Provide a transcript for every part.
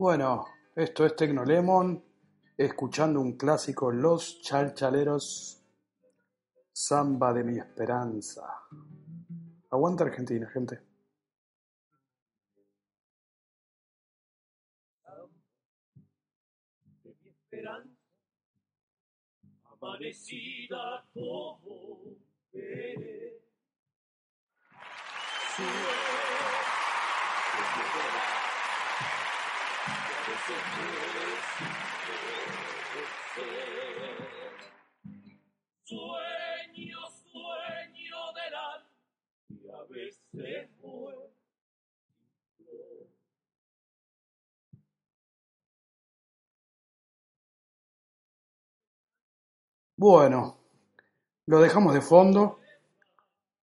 Bueno, esto es Tecnolemon, escuchando un clásico Los Chalchaleros, Samba de mi esperanza. Aguanta Argentina, gente. de mi esperanza, amanecida como veré. Sueño, sueño delante y a veces. Bueno, lo dejamos de fondo.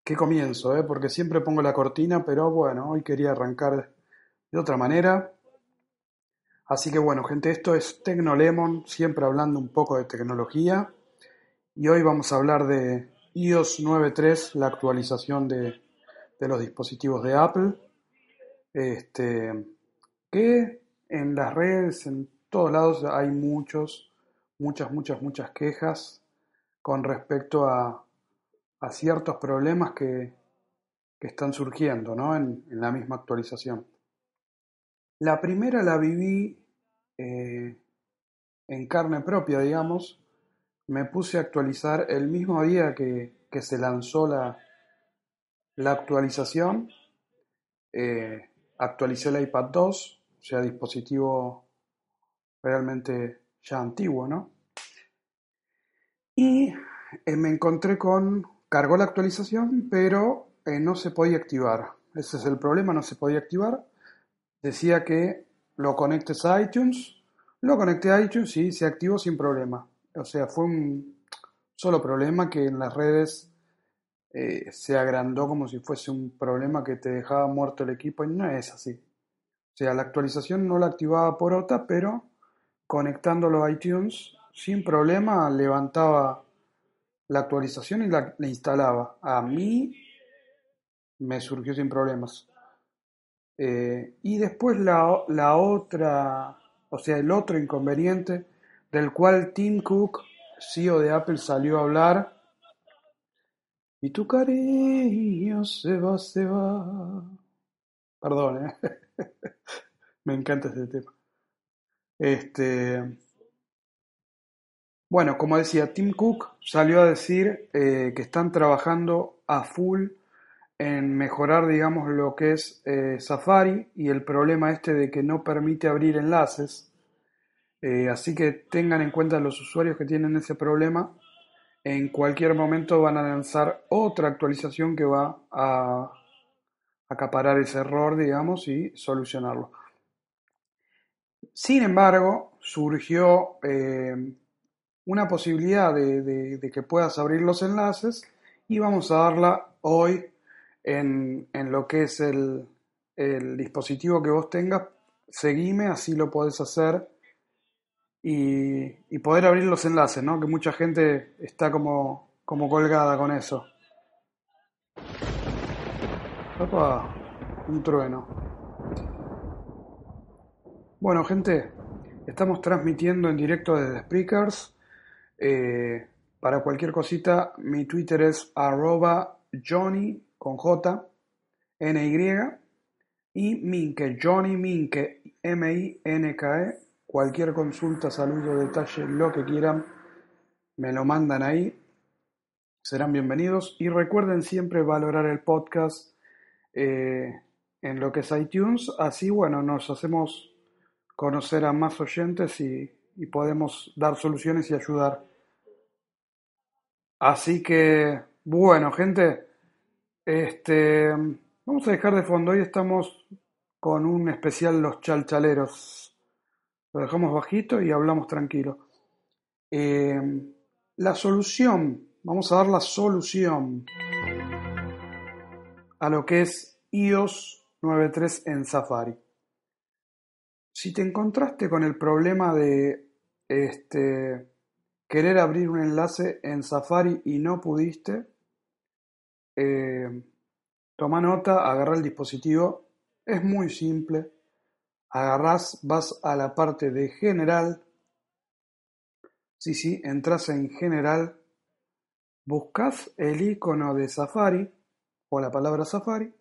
Qué comienzo, ¿eh? Porque siempre pongo la cortina, pero bueno, hoy quería arrancar de otra manera. Así que bueno, gente, esto es Tecnolemon, siempre hablando un poco de tecnología. Y hoy vamos a hablar de iOS 9.3, la actualización de, de los dispositivos de Apple. Este, que en las redes, en todos lados hay muchos, muchas, muchas, muchas quejas con respecto a, a ciertos problemas que, que están surgiendo ¿no? en, en la misma actualización. La primera la viví eh, en carne propia, digamos. Me puse a actualizar el mismo día que, que se lanzó la, la actualización. Eh, actualicé el iPad 2, o sea, dispositivo realmente ya antiguo, ¿no? Y eh, me encontré con, cargó la actualización, pero eh, no se podía activar. Ese es el problema, no se podía activar. Decía que lo conectes a iTunes, lo conecté a iTunes y se activó sin problema. O sea, fue un solo problema que en las redes eh, se agrandó como si fuese un problema que te dejaba muerto el equipo y no es así. O sea, la actualización no la activaba por OTA, pero conectándolo a iTunes sin problema levantaba la actualización y la, la instalaba. A mí me surgió sin problemas. Eh, y después la, la, otra, o sea, el otro inconveniente del cual Tim Cook, CEO de Apple, salió a hablar. Y tu cariño se va, se va. Perdón, ¿eh? me encanta ese tema. Este, bueno, como decía, Tim Cook salió a decir eh, que están trabajando a full en mejorar, digamos, lo que es eh, Safari y el problema este de que no permite abrir enlaces. Eh, así que tengan en cuenta los usuarios que tienen ese problema. En cualquier momento van a lanzar otra actualización que va a acaparar ese error, digamos, y solucionarlo. Sin embargo, surgió eh, una posibilidad de, de, de que puedas abrir los enlaces y vamos a darla hoy en, en lo que es el, el, dispositivo que vos tengas, seguime, así lo podés hacer y, y, poder abrir los enlaces, ¿no? Que mucha gente está como, como colgada con eso. Un trueno. Bueno, gente, estamos transmitiendo en directo desde Speakers. Eh, para cualquier cosita, mi Twitter es arroba Johnny con J, N Y, y Minke, Johnny Minke, M-I-N-K-E. Cualquier consulta, saludo, detalle, lo que quieran, me lo mandan ahí. Serán bienvenidos. Y recuerden siempre valorar el podcast eh, en lo que es iTunes. Así, bueno, nos hacemos conocer a más oyentes y, y podemos dar soluciones y ayudar. Así que, bueno, gente, este, vamos a dejar de fondo. Hoy estamos con un especial Los Chalchaleros. Lo dejamos bajito y hablamos tranquilo. Eh, la solución, vamos a dar la solución a lo que es iOS 9.3 en Safari. Si te encontraste con el problema de este, querer abrir un enlace en Safari y no pudiste, eh, toma nota, agarra el dispositivo, es muy simple. agarrás, vas a la parte de general. Sí, sí, entras en general, buscas el icono de Safari o la palabra Safari,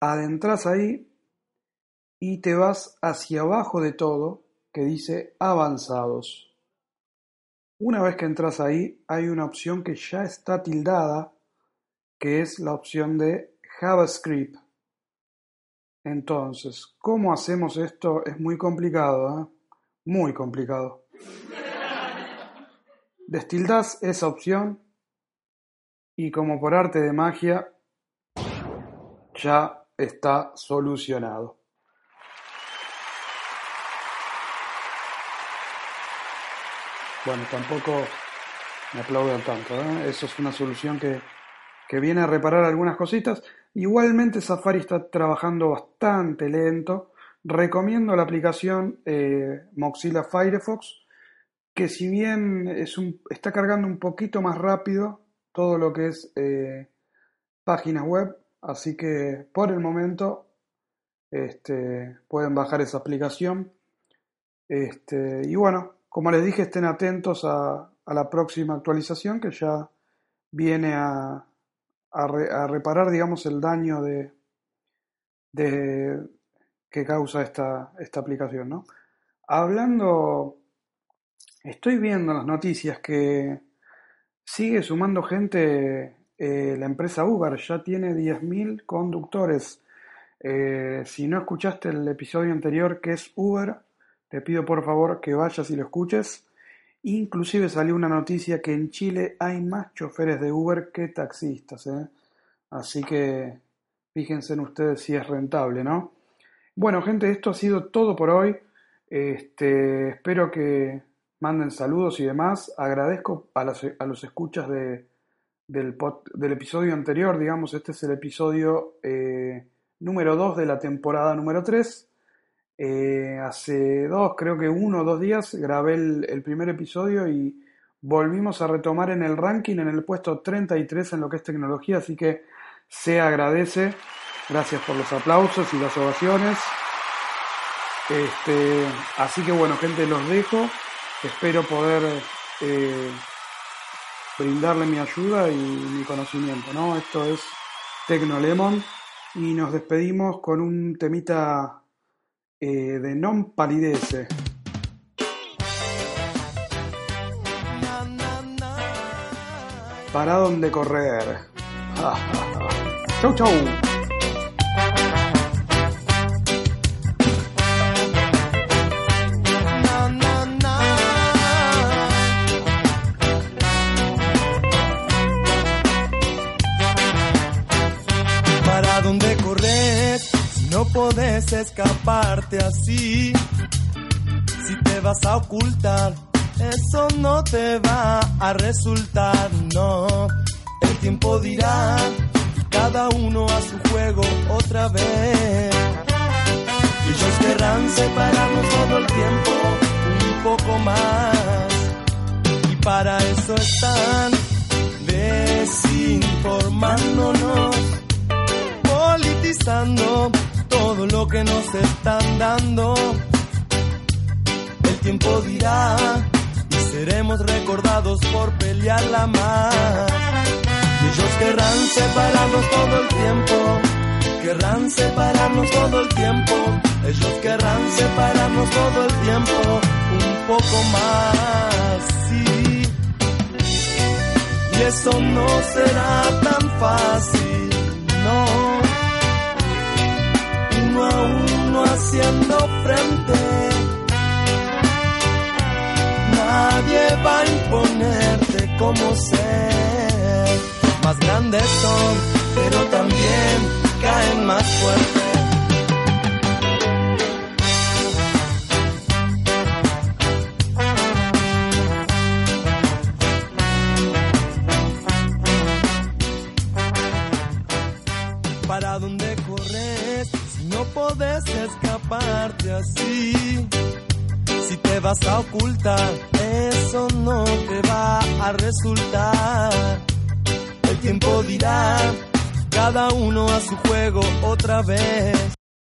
adentras ahí y te vas hacia abajo de todo que dice avanzados. Una vez que entras ahí, hay una opción que ya está tildada, que es la opción de JavaScript. Entonces, ¿cómo hacemos esto? Es muy complicado, ¿eh? Muy complicado. Destildas esa opción y como por arte de magia, ya está solucionado. Bueno, tampoco me aplaudan tanto, ¿eh? Eso es una solución que, que viene a reparar algunas cositas. Igualmente Safari está trabajando bastante lento. Recomiendo la aplicación eh, Mozilla Firefox, que si bien es un, está cargando un poquito más rápido todo lo que es eh, páginas web, así que por el momento este, pueden bajar esa aplicación. Este, y bueno, como les dije, estén atentos a, la próxima actualización que ya viene a, reparar, digamos, el daño de, que causa esta, esta aplicación, ¿no? Hablando, estoy viendo las noticias que sigue sumando gente eh, la empresa Uber, ya tiene 10.000 conductores. Eh, si no escuchaste el episodio anterior que es Uber, te pido por favor que vayas y lo escuches. Inclusive salió una noticia que en Chile hay más choferes de Uber que taxistas. ¿eh? Así que fíjense en ustedes si es rentable, ¿no? Bueno, gente, esto ha sido todo por hoy. Este, espero que manden saludos y demás. Agradezco a, los escuchas de, del, del, episodio anterior, digamos, este es el episodio eh, número 2 de la temporada número 3. Eh, hace dos, creo que uno o dos días, grabé el, primer episodio y volvimos a retomar en el ranking en el puesto 33 en lo que es tecnología, así que se agradece. Gracias por los aplausos y las ovaciones. Este, así que bueno, gente, los dejo. Espero poder eh, brindarle mi ayuda y mi conocimiento, ¿no? Esto es Tecnolemon y nos despedimos con un temita eh, de Non Palidece. ¿Para dónde correr? chau, chau. Escaparte así. Si te vas a ocultar, eso no te va a resultar, no. El tiempo dirá, cada uno a su juego otra vez. Ellos querrán separarnos todo el tiempo, un poco más. Y para eso están desinformándonos, politizando todo lo que nos están dando. El tiempo dirá y seremos recordados por pelearla más. Ellos querrán separarnos todo el tiempo, querrán separarnos todo el tiempo. Ellos querrán separarnos todo el tiempo, un poco más, sí. Y eso no será tan fácil, no haciendo frente. Nadie va a imponerte como ser. Más grandes son, pero también caen más fuerte. ¿Para dónde corres? No puedes escaparte así. Si te vas a ocultar, eso no te va a resultar. El tiempo dirá, cada uno a su juego otra vez.